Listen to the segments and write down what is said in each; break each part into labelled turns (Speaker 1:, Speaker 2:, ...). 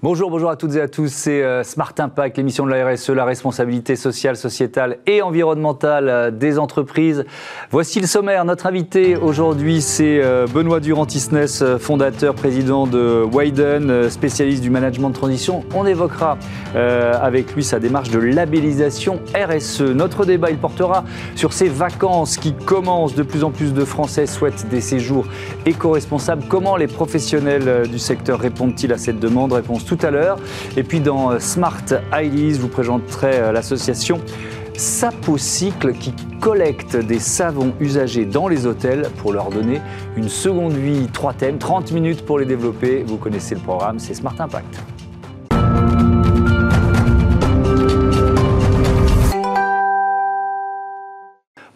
Speaker 1: Bonjour, bonjour à toutes et à tous. C'est euh, Smart Impact, l'émission de la RSE, la responsabilité sociale, sociétale et environnementale euh, des entreprises. Voici le sommaire. Notre invité aujourd'hui, c'est euh, Benoît Durand-Tisness, fondateur, président de Wyden, spécialiste du management de transition. On évoquera avec lui sa démarche de labellisation RSE. Notre débat, il portera sur ces vacances qui commencent. De plus en plus de Français souhaitent des séjours éco-responsables. Comment les professionnels du secteur répondent-ils à cette demande? Tout à l'heure. Et puis dans euh, Smart Ideas, vous présenterai euh, l'association Sapocycle qui collecte des savons usagés dans les hôtels pour leur donner une seconde vie. Trois thèmes, 30 minutes pour les développer. Vous connaissez le programme, c'est Smart Impact.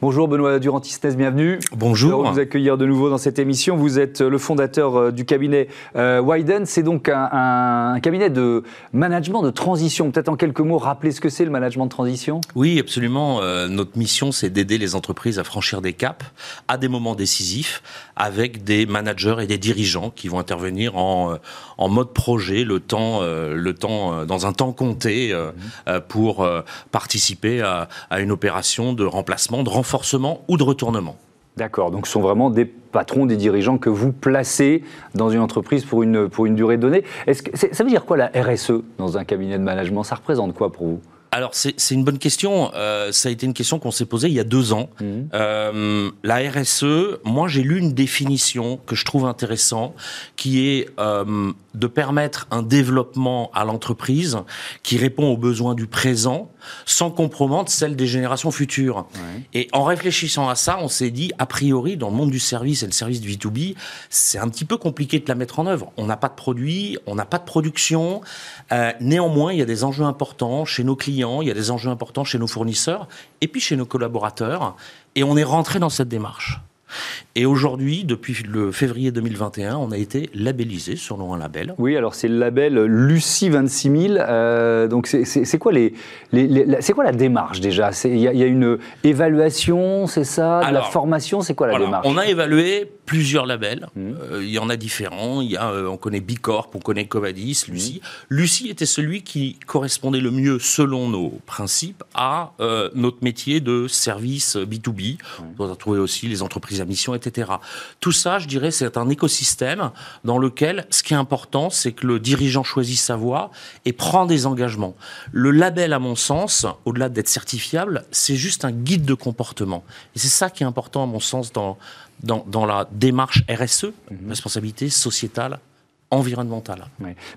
Speaker 1: Bonjour Benoît Durantistes, bienvenue.
Speaker 2: Bonjour.
Speaker 1: de vous accueillir de nouveau dans cette émission. Vous êtes le fondateur euh, du cabinet euh, Wyden. C'est donc un, cabinet de management de transition. Peut-être en quelques mots, rappeler ce que c'est le management de transition
Speaker 2: Oui, absolument. Euh, notre mission, c'est d'aider les entreprises à franchir des caps à des moments décisifs avec des managers et des dirigeants qui vont intervenir en, en mode projet, le temps, le temps, dans un temps compté mhm. pour participer à, à une opération de remplacement, de renforcement renforcement ou de retournement.
Speaker 1: D'accord, donc ce sont vraiment des patrons, des dirigeants que vous placez dans une entreprise pour une, pour une durée donnée. Est-ce que, ça veut dire quoi la RSE dans un cabinet de management? Ça représente quoi pour vous?
Speaker 2: Alors c'est une bonne question. Euh, ça a été une question qu'on s'est posée il y a deux ans. Mmh. Euh, la RSE, moi j'ai lu une définition que je trouve intéressante, qui est euh, de permettre un développement à l'entreprise qui répond aux besoins du présent sans compromettre celle des générations futures. Et en réfléchissant à ça, on s'est dit, a priori, dans le monde du service et le service du B2B, c'est un petit peu compliqué de la mettre en œuvre. On n'a pas de produits, on n'a pas de production. Euh, néanmoins, il y a des enjeux importants chez nos clients, il y a des enjeux importants chez nos fournisseurs et puis chez nos collaborateurs. Et on est rentré dans cette démarche. Et aujourd'hui, depuis le février 2021, on a été labellisé selon un label.
Speaker 1: Oui, alors c'est le label Lucie 26000. Euh, donc c'est quoi, les, c'est quoi la démarche déjà? Il y, a une évaluation, c'est ça? De la formation, c'est quoi la démarche?
Speaker 2: On a évalué plusieurs labels. Mmh. Euh, il y en a différents. Y a, euh, on connaît Bicorp, on connaît Covadis, mmh. Lucie. Lucie était celui qui correspondait le mieux, selon nos principes, à notre métier de service B2B. Mmh. On a trouvé aussi les entreprises mission, etc. Tout ça, je dirais, c'est un écosystème dans lequel ce qui est important, c'est que le dirigeant choisit sa voie et prend des engagements. Le label, à mon sens, au-delà d'être certifiable, c'est juste un guide de comportement. Et c'est ça qui est important, à mon sens, dans, dans, la démarche RSE, mhm. responsabilité sociétale environnementale.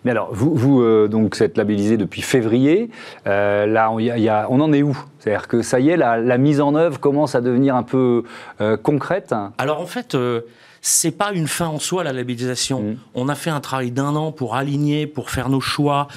Speaker 1: Mais alors, vous, vous euh, donc, êtes labellisé depuis février. Euh, là, on, y a, on en est où? C'est-à-dire que ça y est, la, mise en œuvre commence à devenir un peu euh, concrète?
Speaker 2: Alors, en fait, c'est pas une fin en soi la labellisation. Mm. On a fait un travail d'un an pour aligner, pour faire nos choix,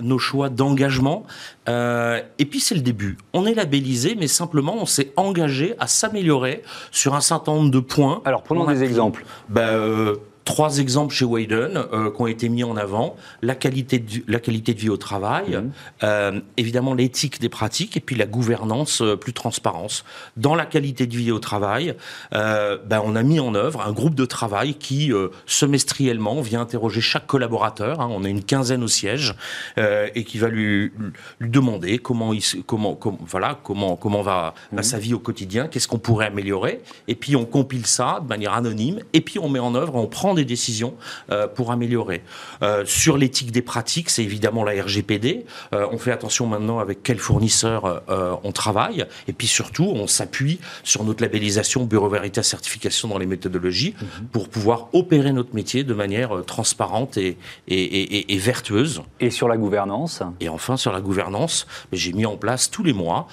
Speaker 2: nos choix d'engagement. et puis c'est le début. On est labellisé, mais simplement on s'est engagé à s'améliorer sur un certain nombre de points.
Speaker 1: Alors prenons des exemples.
Speaker 2: Ben, Trois exemples chez Wayden euh, qui ont été mis en avant la qualité de, la qualité de vie au travail, mhm. euh, évidemment l'éthique des pratiques et puis la gouvernance euh, plus transparence. Dans la qualité de vie au travail, ben, on a mis en œuvre un groupe de travail qui semestriellement vient interroger chaque collaborateur. Hein, on a une quinzaine au siège et qui va lui, lui demander comment il comment, voilà comment comment va, va mhm. sa vie au quotidien, qu'est-ce qu'on pourrait améliorer et puis on compile ça de manière anonyme et puis on met en œuvre, on prend des décisions euh, pour améliorer. Euh, sur l'éthique des pratiques, c'est évidemment la RGPD. Euh, on fait attention maintenant avec quel fournisseur on travaille. Et puis surtout, on s'appuie sur notre labellisation Bureau Veritas Certification dans les méthodologies mhm. pour pouvoir opérer notre métier de manière transparente et, et, et, vertueuse.
Speaker 1: Et sur la gouvernance?
Speaker 2: Et enfin, sur la gouvernance, j'ai mis en place tous les mois,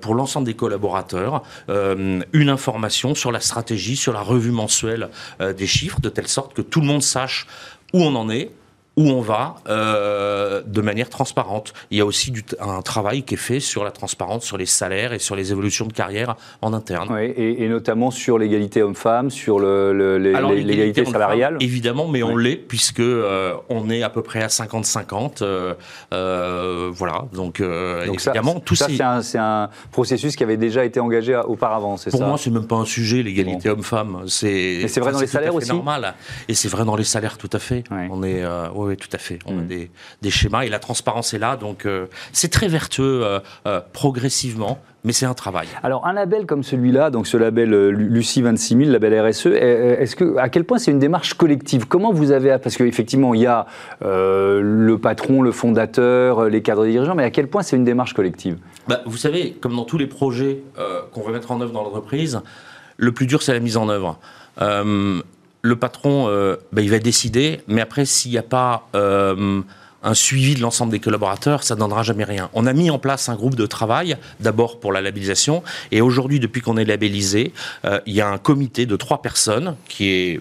Speaker 2: pour l'ensemble des collaborateurs, une information sur la stratégie, sur la revue mensuelle des chiffres, de telle sorte que tout le monde sache où on en est, où on va euh, de manière transparente. Il y a aussi du, un travail qui est fait sur la transparence, sur les salaires et sur les évolutions de carrière en interne.
Speaker 1: Oui, et, notamment sur l'égalité homme-femme, sur l'égalité salariale.
Speaker 2: Évidemment, mais on l'est puisque euh, on est à peu près à 50-50. Euh, voilà, donc, donc évidemment,
Speaker 1: ça, tout ça c'est un, processus qui avait déjà été engagé auparavant, c'est
Speaker 2: ça Pour moi, c'est même pas un sujet l'égalité homme-femme.
Speaker 1: C'est. c'est vrai dans les salaires aussi.
Speaker 2: Normal. Et c'est vrai dans les salaires, tout à fait. On est Oui, tout à fait. On a mm. des, des, schémas et la transparence est là, donc c'est très vertueux progressivement mais c'est un travail.
Speaker 1: Alors un label comme celui-là, donc ce label euh, Lucie 26000, label RSE, est-ce que à quel point c'est une démarche collective? Comment vous avez parce qu'effectivement il y a euh, le patron, le fondateur, euh, les cadres dirigeants, mais à quel point c'est une démarche collective?
Speaker 2: Bah, Vous savez, comme dans tous les projets qu'on veut mettre en œuvre dans l'entreprise, le plus dur c'est la mise en œuvre. Le patron, bah, il va décider, mais après s'il n'y a pas un suivi de l'ensemble des collaborateurs, ça ne donnera jamais rien. On a mis en place un groupe de travail, d'abord pour la labellisation, et aujourd'hui, depuis qu'on est labellisé, euh, il y a un comité de trois personnes qui est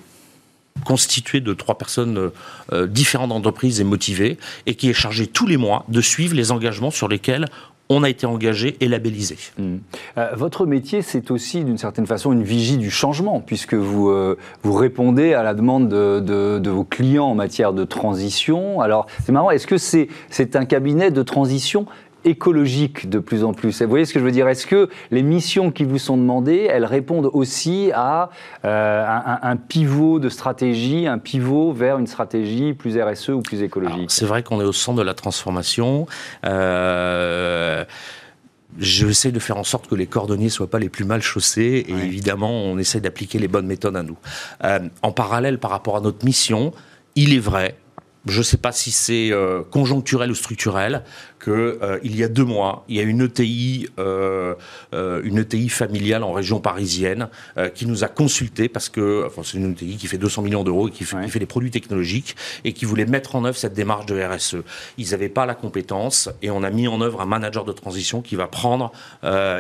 Speaker 2: constitué de trois personnes euh, différentes d'entreprises et motivées, et qui est chargé tous les mois de suivre les engagements sur lesquels on a été engagé et labellisé. Hmm.
Speaker 1: Euh, votre métier, c'est aussi d'une certaine façon une vigie du changement, puisque vous, euh, vous répondez à la demande de, vos clients en matière de transition. Alors, c'est marrant, est-ce que c'est c'est un cabinet de transition écologique de plus en plus. Vous voyez ce que je veux dire? Est-ce que les missions qui vous sont demandées, elles répondent aussi à euh, un, pivot de stratégie, un pivot vers une stratégie plus RSE ou plus écologique?
Speaker 2: C'est vrai qu'on est au centre de la transformation. Euh, je essaie de faire en sorte que les cordonniers soient pas les plus mal chaussés et évidemment on essaie d'appliquer les bonnes méthodes à nous. Euh, en parallèle par rapport à notre mission, il est vrai, je ne sais pas si c'est conjoncturel ou structurel, qu'il euh, y a deux mois, il y a une ETI, euh, euh, une ETI familiale en région parisienne qui nous a consulté parce que, enfin, c'est une ETI qui fait 200 millions d'euros et qui fait, qui fait, des produits technologiques et qui voulait mettre en œuvre cette démarche de RSE. Ils n'avaient pas la compétence et on a mis en œuvre un manager de transition qui va prendre,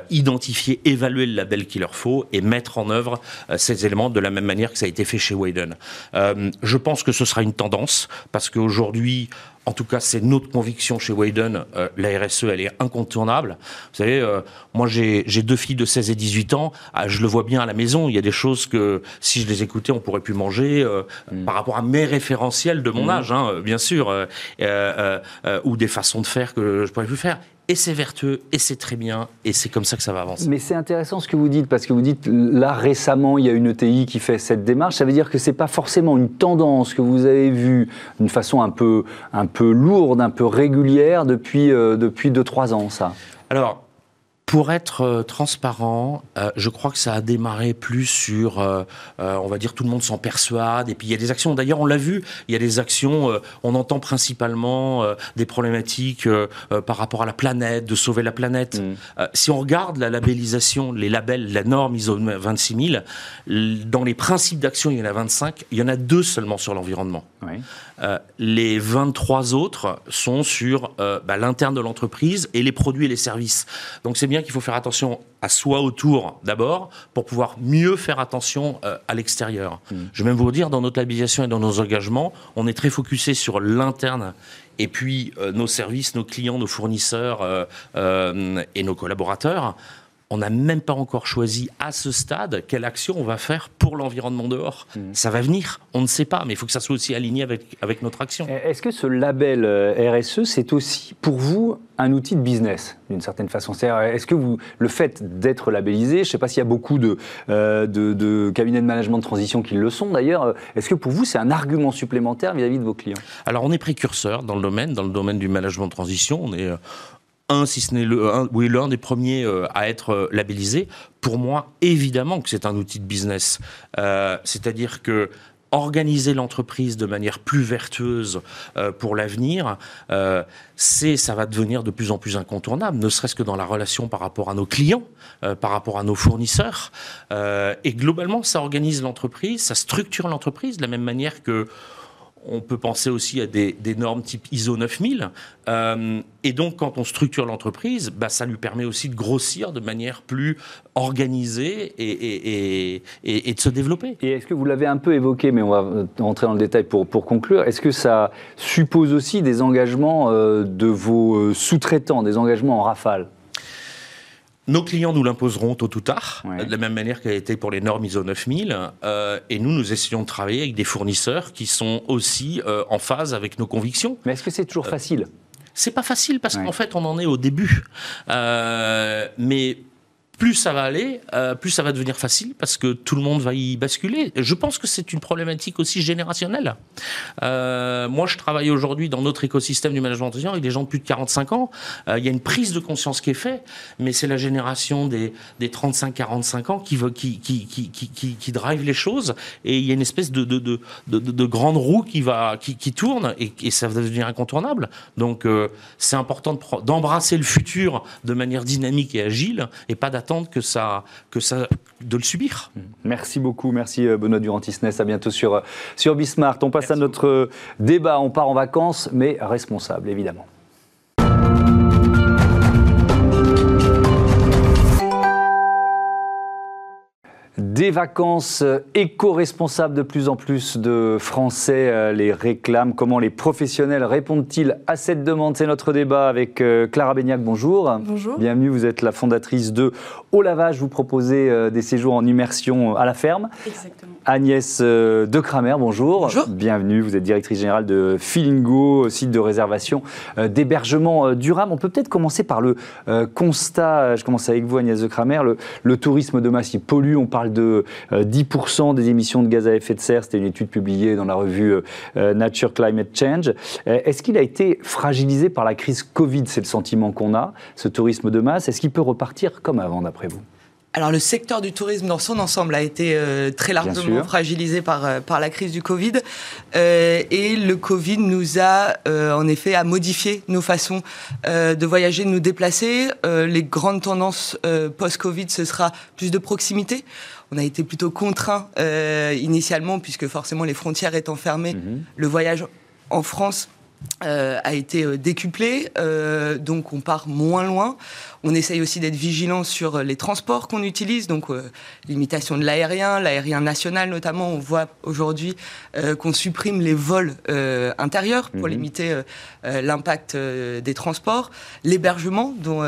Speaker 2: identifier, évaluer le label qu'il leur faut et mettre en œuvre ces éléments de la même manière que ça a été fait chez Wayden. je pense que ce sera une tendance parce qu'aujourd'hui, en tout cas, c'est notre conviction chez Wayden. Euh, la RSE, elle est incontournable. Vous savez, euh, moi, j'ai deux filles de 16 et 18 ans. Ah, je le vois bien à la maison. Il y a des choses que, si je les écoutais, on pourrait plus manger euh, mm. par rapport à mes référentiels de mon mm. âge, hein, bien sûr, ou des façons de faire que je pourrais plus faire et c'est vertueux, et c'est très bien, et c'est comme ça que ça va avancer.
Speaker 1: Mais c'est intéressant ce que vous dites, parce que vous dites, là récemment, il y a une ETI qui fait cette démarche, ça veut dire que ce n'est pas forcément une tendance que vous avez vue d'une façon un peu, un peu lourde, un peu régulière depuis 2-3 euh, depuis deux, trois ans, ça?
Speaker 2: Alors, pour être euh, transparent, euh, je crois que ça a démarré plus sur, euh, on va dire, tout le monde s'en persuade. Et puis il y a des actions. D'ailleurs, on l'a vu, il y a des actions. on entend principalement des problématiques par rapport à la planète, de sauver la planète. Mm. si on regarde la labellisation, les labels, la norme ISO 26000, dans les principes d'action, il y en a 25. Il y en a deux seulement sur l'environnement. Oui. Euh, les 23 autres sont sur euh, bah, l'interne de l'entreprise et les produits et les services. Donc c'est bien qu'il faut faire attention à soi autour d'abord pour pouvoir mieux faire attention euh, à l'extérieur. Mmh. Je vais même vous dire, dans notre labellisation et dans nos engagements, on est très focusé sur l'interne et puis nos services, nos clients, nos fournisseurs et nos collaborateurs on n'a même pas encore choisi à ce stade quelle action on va faire pour l'environnement dehors. Mmh. Ça va venir, on ne sait pas, mais il faut que ça soit aussi aligné avec, avec notre action.
Speaker 1: Est-ce que ce label euh, RSE, c'est aussi pour vous un outil de business, d'une certaine façon? Est-ce que vous, le fait d'être labellisé, je ne sais pas s'il y a beaucoup euh, de, de, cabinets de management de transition qui le sont d'ailleurs, euh, est-ce que pour vous c'est un argument supplémentaire vis-à-vis -vis de vos clients?
Speaker 2: Alors on est précurseur dans le domaine, dans le domaine du management de transition, on est un, si ce n'est le, oui, l'un des premiers euh, à être euh, labellisé. Pour moi, évidemment que c'est un outil de business. Euh, c'est-à-dire que organiser l'entreprise de manière plus vertueuse pour l'avenir, c'est ça va devenir de plus en plus incontournable, ne serait-ce que dans la relation par rapport à nos clients, par rapport à nos fournisseurs. et globalement, ça organise l'entreprise, ça structure l'entreprise de la même manière que on peut penser aussi à des, normes type ISO 9000. Euh, et donc, quand on structure l'entreprise, bah, ça lui permet aussi de grossir de manière plus organisée et, et, de se développer.
Speaker 1: Et est-ce que vous l'avez un peu évoqué, mais on va rentrer dans le détail pour, pour conclure, est-ce que ça suppose aussi des engagements euh, de vos euh, sous-traitants, des engagements en rafale?
Speaker 2: Nos clients nous l'imposeront tôt ou tard, de la même manière qu'elle a été pour les normes ISO 9000. Euh, et nous, nous essayons de travailler avec des fournisseurs qui sont aussi euh, en phase avec nos convictions.
Speaker 1: Mais est-ce que c'est toujours euh, facile?
Speaker 2: C'est pas facile parce qu'en fait, on en est au début. mais plus ça va aller, euh, plus ça va devenir facile parce que tout le monde va y basculer. Je pense que c'est une problématique aussi générationnelle. Euh, moi, je travaille aujourd'hui dans notre écosystème du management d'entretien avec des gens de plus de 45 ans. Euh, il y a une prise de conscience qui est faite, mais c'est la génération des, des 35-45 ans qui, drive les choses et il y a une espèce de, de, de, de, de grande roue qui, tourne et, et ça va devenir incontournable. Donc, c'est important d'embrasser le futur de manière dynamique et agile et pas d'attendre attendre que ça, que ça, de le subir.
Speaker 1: Merci beaucoup, merci euh, Benoît Durantis-Ness. À bientôt sur, euh, sur Bismart. On passe à notre euh, débat. On part en vacances, mais responsable, évidemment. Des vacances éco-responsables, de plus en plus de Français euh, les réclament. Comment les professionnels répondent-ils à cette demande? C'est notre débat avec euh, Clara Beignac. Bonjour.
Speaker 3: Bonjour.
Speaker 1: Bienvenue, vous êtes la fondatrice de Au Lavage. Vous proposez euh, des séjours en immersion à la ferme.
Speaker 3: Exactement.
Speaker 1: Agnès De Kramer, bonjour.
Speaker 3: Bonjour.
Speaker 1: Bienvenue, vous êtes directrice générale de Feelingo, site de réservation d'hébergement durable. On peut peut-être commencer par le constat, je commence avec vous Agnès De Kramer, le, le tourisme de masse, il pollue, on parle de 10% euh, des émissions de gaz à effet de serre. C'était une étude publiée dans la revue euh, euh, Nature Climate Change. Est-ce qu'il a été fragilisé par la crise Covid? C'est le sentiment qu'on a, ce tourisme de masse. Est-ce qu'il peut repartir comme avant, d'après vous?
Speaker 3: Alors le secteur du tourisme dans son ensemble a été très largement fragilisé par, par la crise du Covid et le Covid nous a en effet à modifier nos façons de voyager, de nous déplacer. les grandes tendances post-Covid, ce sera plus de proximité on a été plutôt contraint euh, initialement, puisque forcément les frontières étant fermées, mhm. le voyage en France euh, a été euh, décuplé, donc on part moins loin. On essaye aussi d'être vigilant sur les transports qu'on utilise, donc euh, limitation de l'aérien, l'aérien national notamment. On voit aujourd'hui euh, qu'on supprime les vols euh, intérieurs pour mhm. limiter l'impact des transports. L'hébergement, dont,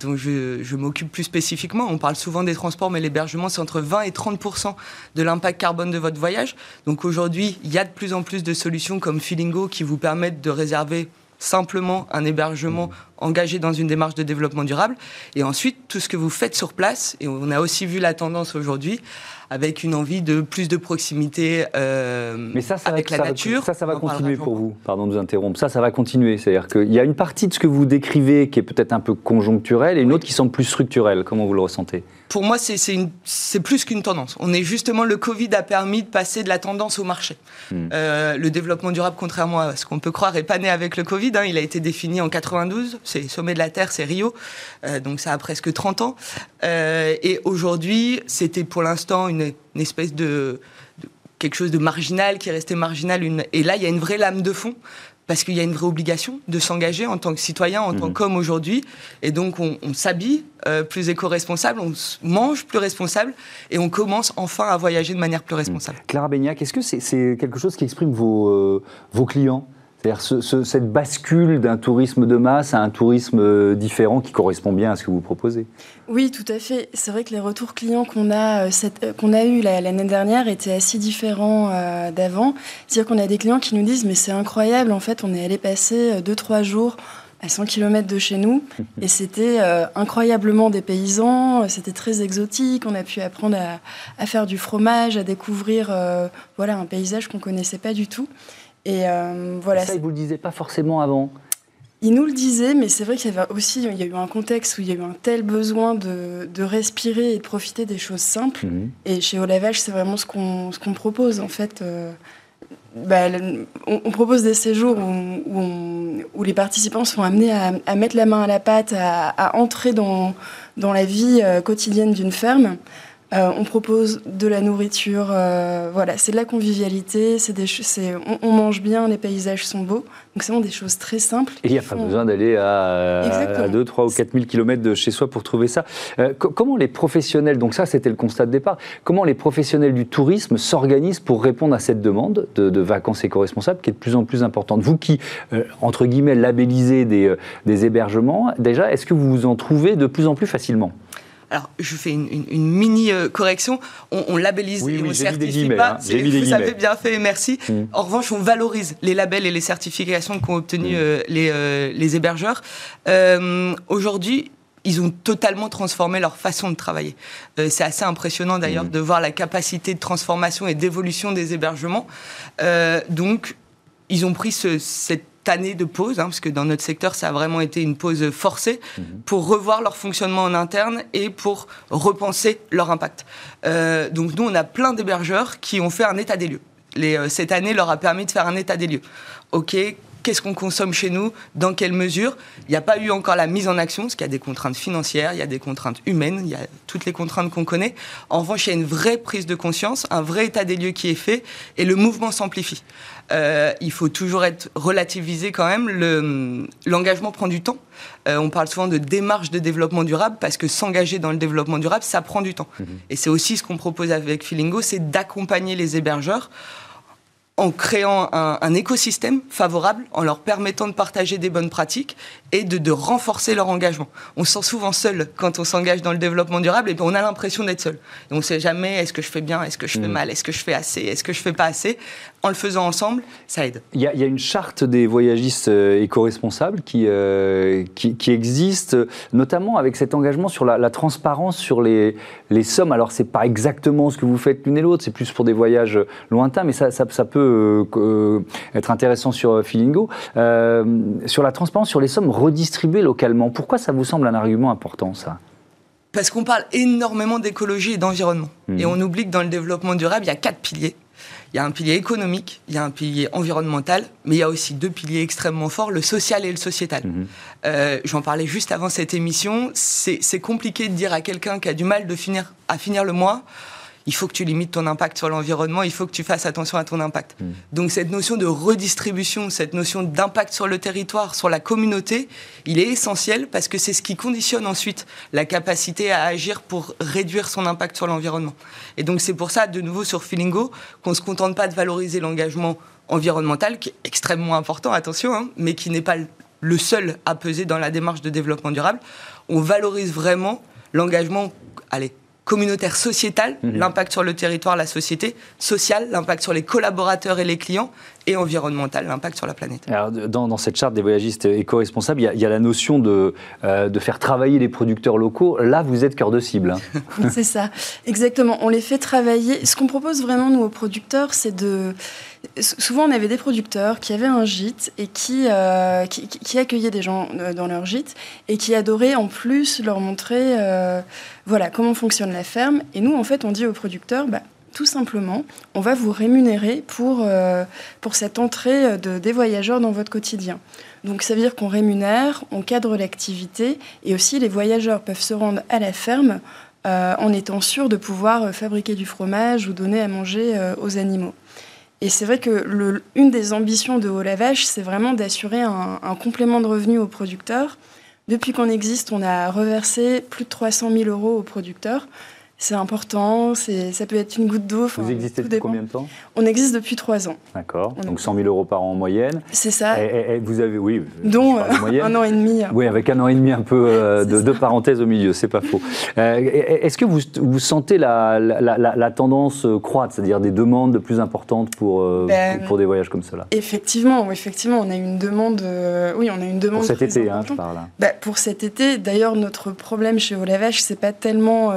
Speaker 3: dont je, je m'occupe plus spécifiquement, on parle souvent des transports, mais l'hébergement, c'est entre 20 et 30% de l'impact carbone de votre voyage. Donc aujourd'hui, il y a de plus en plus de solutions comme Feelingo qui vous permettent de réserver simplement un hébergement engagé dans une démarche de développement durable. Et ensuite, tout ce que vous faites sur place, et on a aussi vu la tendance aujourd'hui, avec une envie de plus de proximité euh, Mais ça, ça avec la nature.
Speaker 1: ça, ça va continuer pour vous. Pardon de vous interrompre. Ça, ça va continuer. C'est-à-dire qu'il y a une partie de ce que vous décrivez qui est peut-être un peu conjoncturelle et une autre qui semble plus structurelle. Comment vous le ressentez?
Speaker 3: Pour moi, c'est plus qu'une tendance. On est justement, le Covid a permis de passer de la tendance au marché. Hmm. Euh, le développement durable, contrairement à ce qu'on peut croire, n'est pas né avec le Covid. Hein. Il a été défini en 92. C'est sommet de la Terre, c'est Rio. Euh, donc ça a presque 30 ans. et aujourd'hui, c'était pour l'instant une une, espèce de, quelque chose de marginal qui est resté marginal. Une... Et là, il y a une vraie lame de fond parce qu'il y a une vraie obligation de s'engager en tant que citoyen, en tant mhm. qu'homme aujourd'hui. Et donc, on, s'habille euh, plus éco-responsable, on mange plus responsable, et on commence enfin à voyager de manière plus responsable.
Speaker 1: Clara Beignac, est-ce que c'est quelque chose qui exprime vos, euh, vos clients? C'est-à-dire cette bascule d'un tourisme de masse à un tourisme euh, différent qui correspond bien à ce que vous proposez.
Speaker 4: Oui, tout à fait. C'est vrai que les retours clients qu'on a, euh, euh, qu'on a eu l'année dernière étaient assez différents d'avant. C'est-à-dire qu'on a des clients qui nous disent mais c'est incroyable, en fait, on est allé passer 2-3 jours à 100 km de chez nous. Et c'était incroyablement des paysans, c'était très exotique, on a pu apprendre à, faire du fromage, à découvrir voilà, un paysage qu'on ne connaissait pas du tout.
Speaker 1: Et euh, voilà. Ça, il vous le disait pas forcément avant.
Speaker 4: Il nous le disait, mais c'est vrai qu'il y avait aussi il y a eu un contexte où il y a eu un tel besoin de, de respirer et de profiter des choses simples. Mhm. Et chez Au Lavage, c'est vraiment ce qu'on ce qu'on propose en fait. Euh, bah, on, propose des séjours où, où, les participants sont amenés à, à, mettre la main à la pâte, à, à entrer dans, dans la vie euh, quotidienne d'une ferme. Euh, on propose de la nourriture, euh, voilà, c'est de la convivialité, c'est des, on, on, mange bien, les paysages sont beaux, donc c'est vraiment des choses très simples.
Speaker 1: Et il n'y a pas besoin d'aller à, 2, 3 ou 4 000 km de chez soi pour trouver ça. Euh, comment les professionnels, donc ça c'était le constat de départ, comment les professionnels du tourisme s'organisent pour répondre à cette demande de, vacances éco-responsables qui est de plus en plus importante? Vous qui, entre guillemets, labellisez des, des hébergements, déjà, est-ce que vous vous en trouvez de plus en plus facilement?
Speaker 3: Alors, je fais une, mini euh, correction. On, labellise et on ne certifie pas. Hein. Vous avez bien fait, merci. Mm. En revanche, on valorise les labels et les certifications qu'ont obtenu mm. euh, les, euh, les, hébergeurs. Aujourd'hui, ils ont totalement transformé leur façon de travailler. Euh, c'est assez impressionnant d'ailleurs mmh. de voir la capacité de transformation et d'évolution des hébergements. Euh, donc, ils ont pris cette année de pause, hein, parce que dans notre secteur, ça a vraiment été une pause forcée, mmh. pour revoir leur fonctionnement en interne et pour repenser leur impact. Euh, donc nous, on a plein d'hébergeurs qui ont fait un état des lieux. Les, cette année leur a permis de faire un état des lieux. OK, qu'est-ce qu'on consomme chez nous, dans quelle mesure. Il n'y a pas eu encore la mise en action, parce qu'il y a des contraintes financières, il y a des contraintes humaines, il y a toutes les contraintes qu'on connaît. En revanche, il y a une vraie prise de conscience, un vrai état des lieux qui est fait, et le mouvement s'amplifie. Euh, il faut toujours être relativisé quand même. L'engagement prend du temps. Euh, on parle souvent de démarche de développement durable parce que s'engager dans le développement durable, ça prend du temps. Mmh et c'est aussi ce qu'on propose avec Filingo, c'est d'accompagner les hébergeurs en créant un, écosystème favorable, en leur permettant de partager des bonnes pratiques et de, renforcer leur engagement. On se sent souvent seul quand on s'engage dans le développement durable et on a l'impression d'être seul. Et on ne sait jamais est-ce que je fais bien, est-ce que je fais mm. mal, est-ce que je fais assez, est-ce que je fais pas assez. En le faisant ensemble, ça aide.
Speaker 1: Il y a, une charte des voyagistes euh, éco-responsables qui, euh, qui, existe, notamment avec cet engagement sur la, transparence sur les, les sommes. Alors, c'est pas exactement ce que vous faites l'une et l'autre, c'est plus pour des voyages lointains, mais ça, ça, ça peut euh, être intéressant sur Filingo. Euh, sur la transparence, sur les sommes redistribuées localement, pourquoi ça vous semble un argument important, ça?
Speaker 3: Parce qu'on parle énormément d'écologie et d'environnement. Hmm. Et on oublie que dans le développement durable, il y a quatre piliers. Il y a un pilier économique, il y a un pilier environnemental, mais il y a aussi deux piliers extrêmement forts, le social et le sociétal. Hmm. J'en parlais juste avant cette émission. C'est compliqué de dire à quelqu'un qui a du mal de finir, à finir le mois il faut que tu limites ton impact sur l'environnement, il faut que tu fasses attention à ton impact. Mm. Donc cette notion de redistribution, cette notion d'impact sur le territoire, sur la communauté, il est essentiel parce que c'est ce qui conditionne ensuite la capacité à agir pour réduire son impact sur l'environnement. Et donc c'est pour ça, de nouveau sur Feelingo, qu'on ne se contente pas de valoriser l'engagement environnemental, qui est extrêmement important, attention, hein, mais qui n'est pas le seul à peser dans la démarche de développement durable. On valorise vraiment l'engagement, allez, communautaire sociétal, mhm. l'impact sur le territoire, la société, social, l'impact sur les collaborateurs et les clients, et environnemental, l'impact sur la planète.
Speaker 1: Alors, dans, cette charte des voyagistes éco-responsables, il, y, a la notion de, euh, de faire travailler les producteurs locaux. Là, vous êtes cœur de cible. Hein.
Speaker 4: c'est ça, exactement. On les fait travailler. Ce qu'on propose vraiment, nous, aux producteurs, c'est de... Souvent, on avait des producteurs qui avaient un gîte et qui, euh, qui, accueillaient des gens euh, dans leur gîte et qui adoraient en plus leur montrer voilà, comment fonctionne la ferme. Et nous, en fait, on dit aux producteurs, bah, tout simplement, on va vous rémunérer pour, euh, pour cette entrée de, des voyageurs dans votre quotidien. Donc ça veut dire qu'on rémunère, on cadre l'activité et aussi les voyageurs peuvent se rendre à la ferme euh, en étant sûrs de pouvoir fabriquer du fromage ou donner à manger euh, aux animaux. Et c'est vrai que le, une des ambitions de Haut Lavage, c'est vraiment d'assurer un, un, complément de revenus aux producteurs. Depuis qu'on existe, on a reversé plus de 300 000 euros aux producteurs c'est important, ça peut être une goutte d'eau.
Speaker 1: Vous existez depuis combien de temps
Speaker 4: On existe depuis trois ans.
Speaker 1: D'accord, donc 100 000 euros par an en moyenne.
Speaker 4: C'est ça.
Speaker 1: Et, vous avez, oui,
Speaker 4: dont un an et demi.
Speaker 1: Oui, avec un an et demi un peu euh, de, de, parenthèse au milieu, c'est pas faux. Euh, est-ce que vous, vous sentez la, la, tendance croître, c'est-à-dire des demandes de plus importantes pour, euh, ben, pour, des voyages comme cela?
Speaker 4: Effectivement, effectivement, on a une demande. oui, on a une demande.
Speaker 1: Pour cet été, hein, je parle.
Speaker 4: Ben, pour cet été, d'ailleurs, notre problème chez Olavage, c'est pas tellement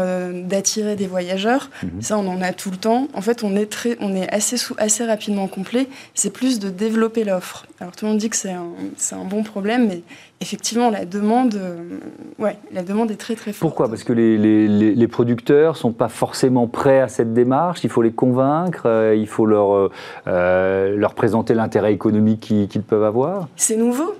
Speaker 4: d'attirer attirer des voyageurs. Mhm. Ça, on en a tout le temps. En fait, on est, très, on est assez, sous, assez rapidement complet. C'est plus de développer l'offre. Alors, tout le monde dit que c'est un, un, bon problème, mais effectivement, la demande, euh, ouais, la demande est très, très forte.
Speaker 1: Pourquoi? Parce que les, les, les producteurs ne sont pas forcément prêts à cette démarche. Il faut les convaincre, euh, il faut leur, euh, leur présenter l'intérêt économique qu'ils peuvent avoir.
Speaker 4: C'est nouveau.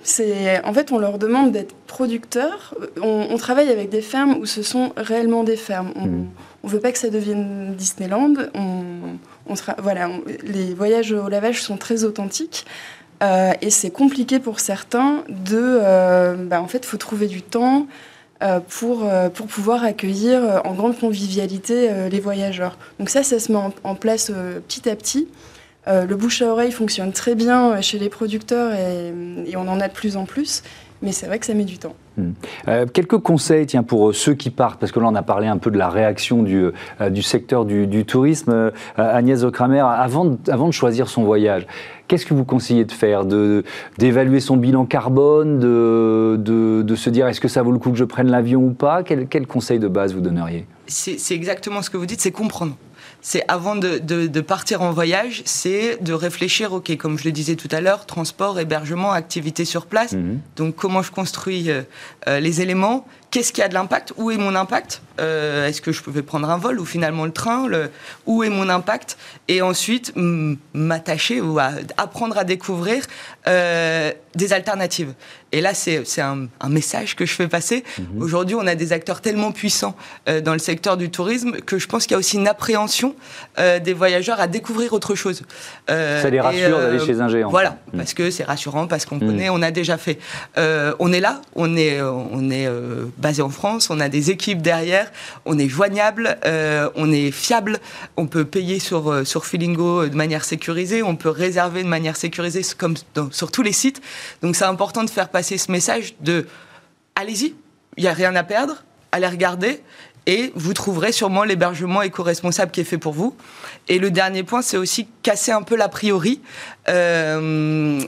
Speaker 4: En fait, on leur demande d'être producteurs. On, travaille avec des fermes où ce sont réellement des fermes. On, mhm on veut pas que ça devienne Disneyland. On, voilà, les voyages au lavage sont très authentiques. Euh, et c'est compliqué pour certains de... Euh, bah, en fait, il faut trouver du temps euh, pour, pour pouvoir accueillir en grande convivialité les voyageurs. Donc ça, ça se met en, place petit à petit. le bouche à oreille fonctionne très bien chez les producteurs et, et, on en a de plus en plus. mais c'est vrai que ça met du temps.
Speaker 1: Hmm. Euh, quelques conseils tiens, pour ceux qui partent, parce que là on a parlé un peu de la réaction du, du secteur du, tourisme. Agnès Okramer, avant, avant de choisir son voyage, Qu'est-ce que vous conseillez de faire? D'évaluer son bilan carbone de, de, se dire est-ce que ça vaut le coup que je prenne l'avion ou pas? Quel conseil de base vous donneriez?
Speaker 3: C'est exactement ce que vous dites, c'est comprendre c'est avant de, partir en voyage, c'est de réfléchir, ok, comme je le disais tout à l'heure, transport, hébergement, activité sur place. Mhm. Donc comment je construis euh, euh, les éléments, qu'est-ce qui a de l'impact, où est mon impact, euh, est-ce que je pouvais prendre un vol ou finalement le train, où est mon impact, et ensuite m'attacher ou apprendre à découvrir des alternatives. Et là, c'est un, message que je fais passer. Mhm. Aujourd'hui, on a des acteurs tellement puissants dans le secteur du tourisme que je pense qu'il y a aussi une appréhension euh, des voyageurs à découvrir autre chose.
Speaker 1: Euh, ça les rassure d'aller euh, chez un géant.
Speaker 3: Voilà, mm. parce que c'est rassurant, parce qu'on mm. connaît, on a déjà fait. on est là, on est, on est basé en France, on a des équipes derrière, on est joignable, on est fiable, on peut payer sur, sur Feelingo de manière sécurisée, on peut réserver de manière sécurisée comme sur tous les sites. Donc c'est important de faire passer ce message de allez-y, il n'y a rien à perdre, allez regarder et vous trouverez sûrement l'hébergement éco-responsable qui est fait pour vous. Et le dernier point, c'est aussi casser un peu l'a priori. Euh,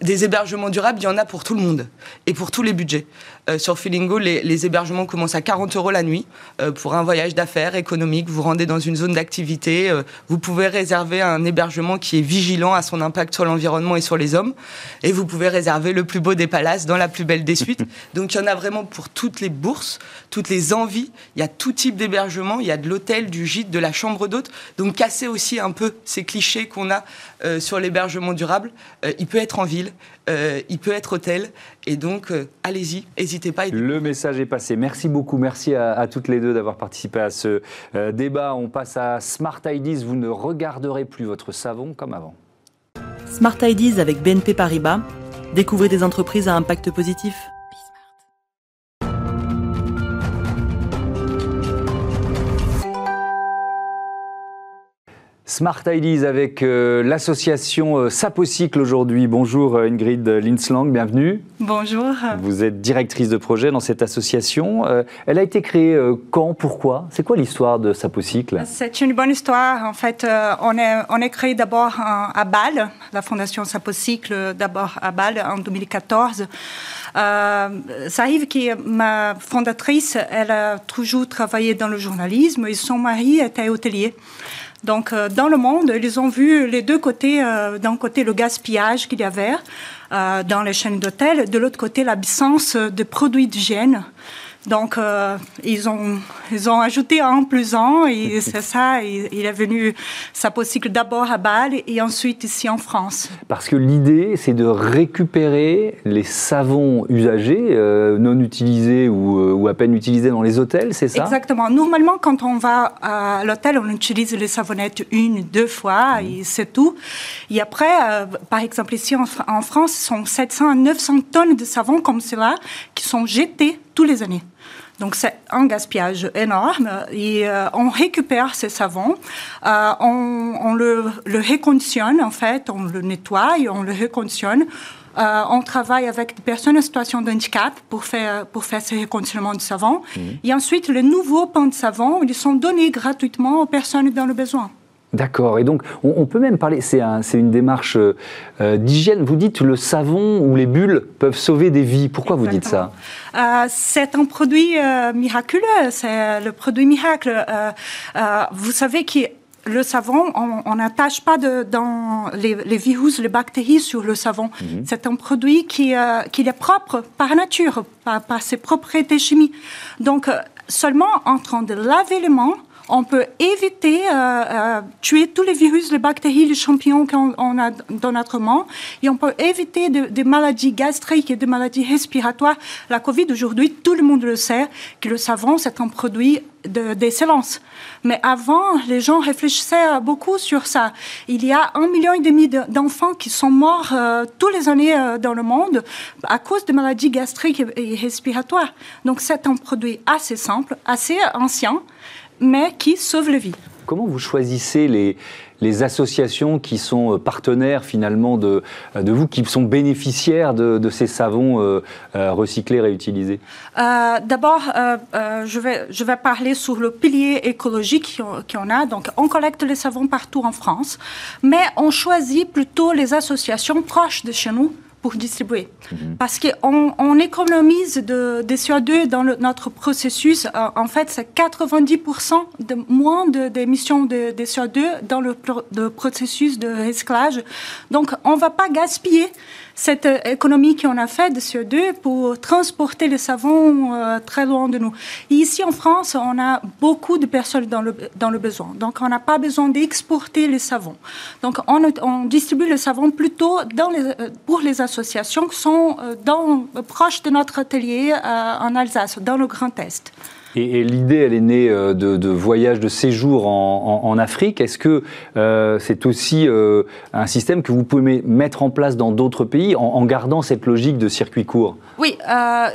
Speaker 3: des hébergements durables, il y en a pour tout le monde et pour tous les budgets. Euh, sur Feelingo, les, hébergements commencent à 40 euros la nuit euh, pour un voyage d'affaires économique. Vous rendez dans une zone d'activité. Euh, vous pouvez réserver un hébergement qui est vigilant à son impact sur l'environnement et sur les hommes. Et vous pouvez réserver le plus beau des palaces dans la plus belle des suites. Donc il y en a vraiment pour toutes les bourses, toutes les envies. Il y a tout type d'hébergement. Il y a de l'hôtel, du gîte, de la chambre d'hôte. Donc casser aussi un peu ces clichés qu'on a sur l'hébergement durable. il peut être en ville. Il peut être hôtel. Et donc, allez-y, n'hésitez pas.
Speaker 1: Le message est passé. Merci beaucoup. Merci à, toutes les deux d'avoir participé à ce euh, débat. On passe à Smart Ideas. Vous ne regarderez plus votre savon comme avant.
Speaker 5: Smart Ideas avec BNP Paribas. Découvrez des entreprises à impact positif.
Speaker 1: Smart Ideas avec euh, l'association euh, Sapocycle aujourd'hui. Bonjour euh, Ingrid Linslang, bienvenue.
Speaker 6: Bonjour.
Speaker 1: Vous êtes directrice de projet dans cette association. elle a été créée quand, pourquoi? C'est quoi l'histoire de Sapocycle?
Speaker 6: C'est une bonne histoire. En fait, on est, on est créé d'abord à Bâle, la fondation Sapocycle d'abord à Bâle en 2014. ça arrive que ma fondatrice, elle a toujours travaillé dans le journalisme et son mari était hôtelier. Donc, euh, dans le monde, ils ont vu les deux côtés. Euh, d'un côté, le gaspillage qu'il y avait euh, dans les chaînes d'hôtels, de l'autre côté, l'absence de produits d'hygiène. Donc, euh, ils, ont, ils ont ajouté un plus un, et c'est ça, il, est venu Sapocycle d'abord à Bâle et ensuite ici en France.
Speaker 1: Parce que l'idée, c'est de récupérer les savons usagés, euh, non utilisés ou, euh, ou, à peine utilisés dans les hôtels, c'est ça?
Speaker 6: Exactement. Normalement, quand on va à l'hôtel, on utilise les savonnettes une, deux fois, mmh. et c'est tout. Et après, par exemple, ici en, en France, ce sont 700 à 900 tonnes de savon comme cela qui sont jetés tous les années. Donc c'est un gaspillage énorme et euh, on récupère ces savons, euh, on, le, le, réconditionne en fait, on le nettoie, on le réconditionne. Euh, on travaille avec des personnes en situation de handicap pour faire, pour faire ce réconditionnement de savon. Mmh. Et ensuite, les nouveaux pains de savon, ils sont donnés gratuitement aux personnes dans le besoin.
Speaker 1: D'accord. Et donc, on, peut même parler, c'est une démarche euh, d'hygiène. Vous dites le savon ou les bulles peuvent sauver des vies. Pourquoi vous dites ça
Speaker 6: euh, C'est un produit euh, miraculeux. C'est le produit miracle. vous savez que le savon, on n'attache pas de, dans les, virus, les bactéries sur le savon. Mhm. C'est un produit qui, qui, est propre par nature, par, par ses propriétés chimiques. Donc, seulement en train de laver les mains, on peut éviter euh, euh, tuer tous les virus, les bactéries, les champignons qu'on a dans notre main, et on peut éviter des maladies gastriques et des maladies respiratoires. La Covid aujourd'hui, tout le monde le sait, que le savon c'est un produit d'excellence. Mais avant, les gens réfléchissaient beaucoup sur ça. Il y a un million et demi d'enfants qui sont morts euh, tous les années dans le monde à cause de maladies gastriques et respiratoires. Donc c'est un produit assez simple, assez ancien, mais qui sauve la vie.
Speaker 1: comment vous choisissez les, les associations qui sont euh, partenaires finalement de, euh, de vous, qui sont bénéficiaires de, ces savons euh, recyclés, réutilisés?
Speaker 6: D'abord, je, vais, je vais parler sur le pilier écologique qu'on a. Donc, on collecte les savons partout en France, mais on choisit plutôt les associations proches de chez nous pour distribuer. Mhm. Parce qu'on on économise de, des CO2 dans notre processus. Euh, en fait, c'est 90% de moins d'émissions de, de, CO2 dans le, le, processus de recyclage. Donc, on ne va pas gaspiller cette euh, économie qu'on a faite de CO2 pour transporter le savon euh, très loin de nous. ici en France, on a beaucoup de personnes dans le, dans le besoin. Donc on n'a pas besoin d'exporter les savons. Donc on, distribue le savon plutôt euh, pour les associations qui sont dans, proches de notre atelier en Alsace, dans le Grand Est.
Speaker 1: Et, l'idée, elle est née euh, de, de voyages, de séjours en, Afrique. Est-ce que euh, c'est aussi euh, un système que vous pouvez mettre en place dans d'autres pays en, gardant cette logique de circuit court?
Speaker 6: Oui,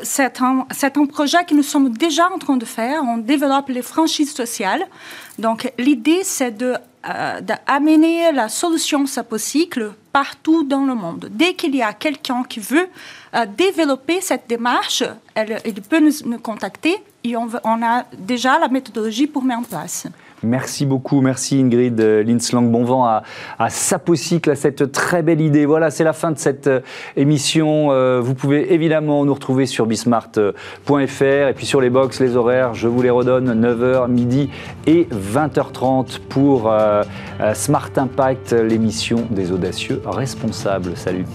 Speaker 6: c'est un, projet que nous sommes déjà en train de faire. On développe les franchises sociales. Donc l'idée, c'est d'amener la solution Sapocycle partout dans le monde. Dès qu'il y a quelqu'un qui veut développer cette démarche, elle, il peut nous contacter et on, a déjà la méthodologie pour mettre en place.
Speaker 1: Merci beaucoup, merci Ingrid euh, Linslang. Bon vent à, Sapocycle, à cette très belle idée. Voilà, c'est la fin de cette euh, émission. Euh, vous pouvez évidemment nous retrouver sur bismart.fr et puis sur les box, les horaires, je vous les redonne 9h, midi et 20h30 pour Smart Impact, l'émission des audacieux responsables. Salut.